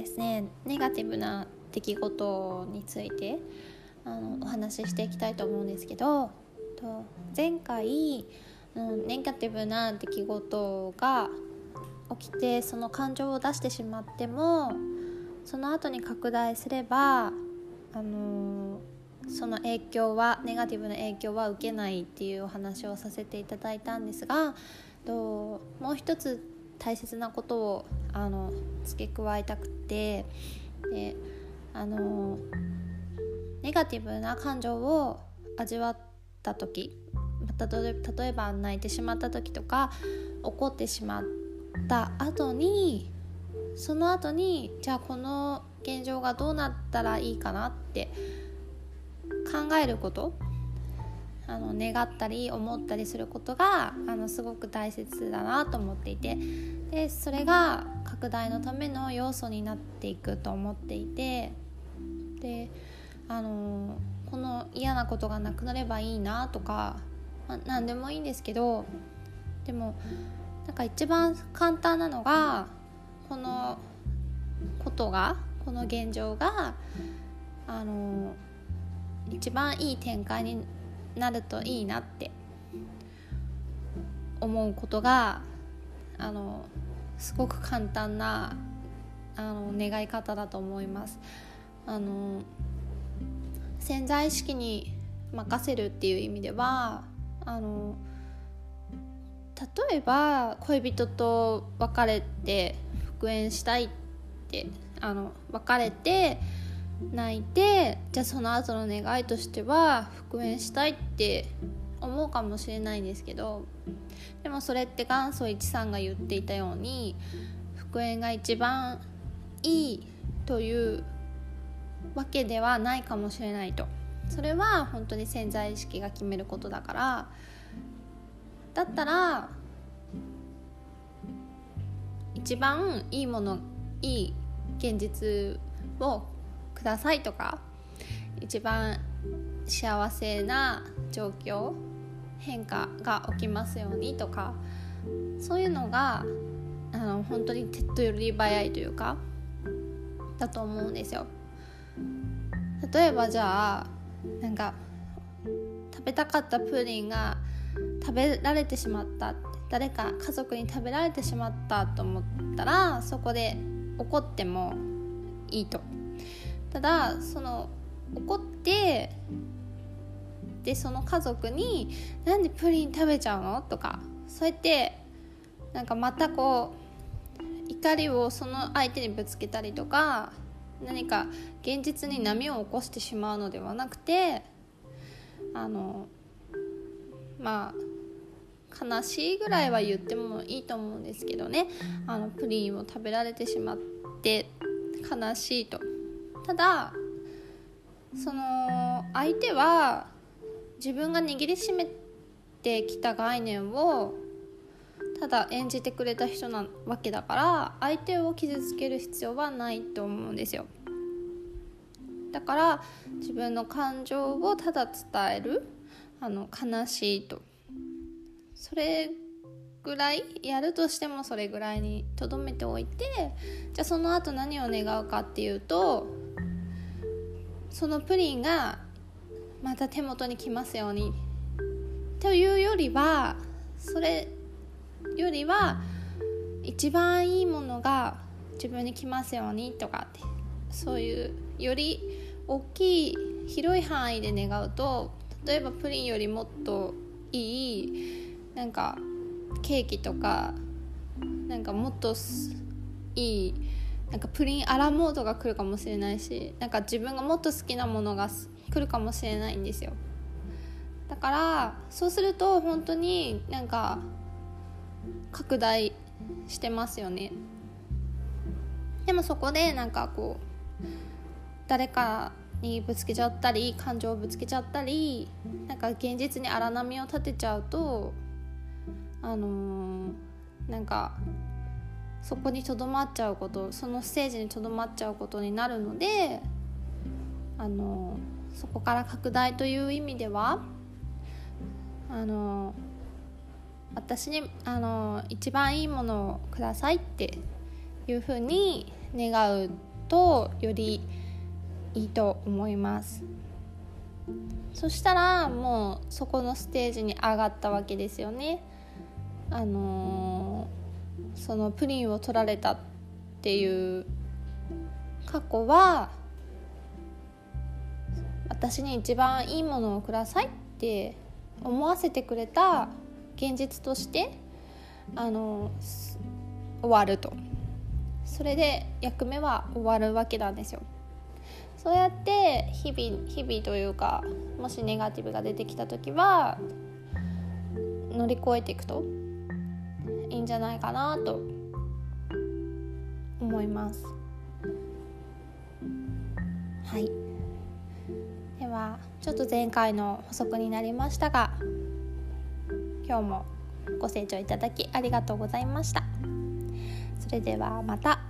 ですねネガティブな出来事についてあのお話ししていきたいと思うんですけど前回ネガティブな出来事が起きてその感情を出してしまってもその後に拡大すればあのその影響はネガティブな影響は受けないっていうお話をさせていただいたんですがともう一つ大切なことをあの付け加えたくてであのネガティブな感情を味わった時例えば泣いてしまった時とか怒ってしまった後にその後にじゃあこの現状がどうなったらいいかなって考えることあの願ったり思ったりすることがあのすごく大切だなと思っていて。でそれが拡大のための要素になっていくと思っていて。であのこの嫌なことがなくなればいいなとか、まあ、何でもいいんですけど。でもなんか一番簡単なのがこのことがこの現状があの一番いい展開になるといいなって思うことがあのすごく簡単なあの願い方だと思います。あの潜在意識に任せるっていう意味ではあの例えば恋人と別れて復縁したいってあの別れて泣いてじゃあその後の願いとしては復縁したいって思うかもしれないんですけどでもそれって元祖一さんが言っていたように復縁が一番いいというわけではないかもしれないと。それは本当に潜在意識が決めることだから。だったら一番いいものいい現実をくださいとか一番幸せな状況変化が起きますようにとかそういうのがあの本当に手っ取り早いというかだと思うんですよ。例えばじゃあなんか食べたかったプリンが食べられてしまった誰か家族に食べられてしまったと思ったらそこで怒ってもいいとただその怒ってでその家族に「なんでプリン食べちゃうの?」とかそうやってなんかまたこう怒りをその相手にぶつけたりとか何か現実に波を起こしてしまうのではなくてあのまあ悲しいぐらいは言ってもいいと思うんですけどねあのプリンを食べられてしまって悲しいとただその相手は自分が握りしめてきた概念をただ演じてくれた人なわけだから相手を傷つける必要はないと思うんですよ。だから自分の感情をただ伝えるあの悲しいと。それぐらいやるとしてもそれぐらいにとどめておいてじゃあその後何を願うかっていうとそのプリンがまた手元に来ますように。というよりはそれよりは一番いいものが自分に来ますようにとかってそういうより大きい広い範囲で願うと例えばプリンよりもっといいなんかケーキとかなんかもっといいなんかプリンアラモードが来るかもしれないしなんか自分がもっと好きなものが来るかもしれないんですよ。だからそうすると本当になんか拡大してますよね。でもそこでなんかこう誰かにぶつけちゃったり感情をぶつけちゃったりなんか現実に荒波を立てちゃうとあのー、なんかそこにとどまっちゃうことそのステージにとどまっちゃうことになるのであのそこから拡大という意味ではあの私にあの一番いいものをくださいっていうふうに願うとよりいいと思います。そしたらもうそこのステージに上がったわけですよね。あの、そのプリンを取られたっていう過去は私に一番いいものをくださいって思わせてくれた現実としてあの終わると。それで役目は終わるわけなんですよ。そうやって日々日々というかもしネガティブが出てきた時は乗り越えていくと。いいんじゃないかなと思います。はい。ではちょっと前回の補足になりましたが今日もご清聴いただきありがとうございました。それではまた。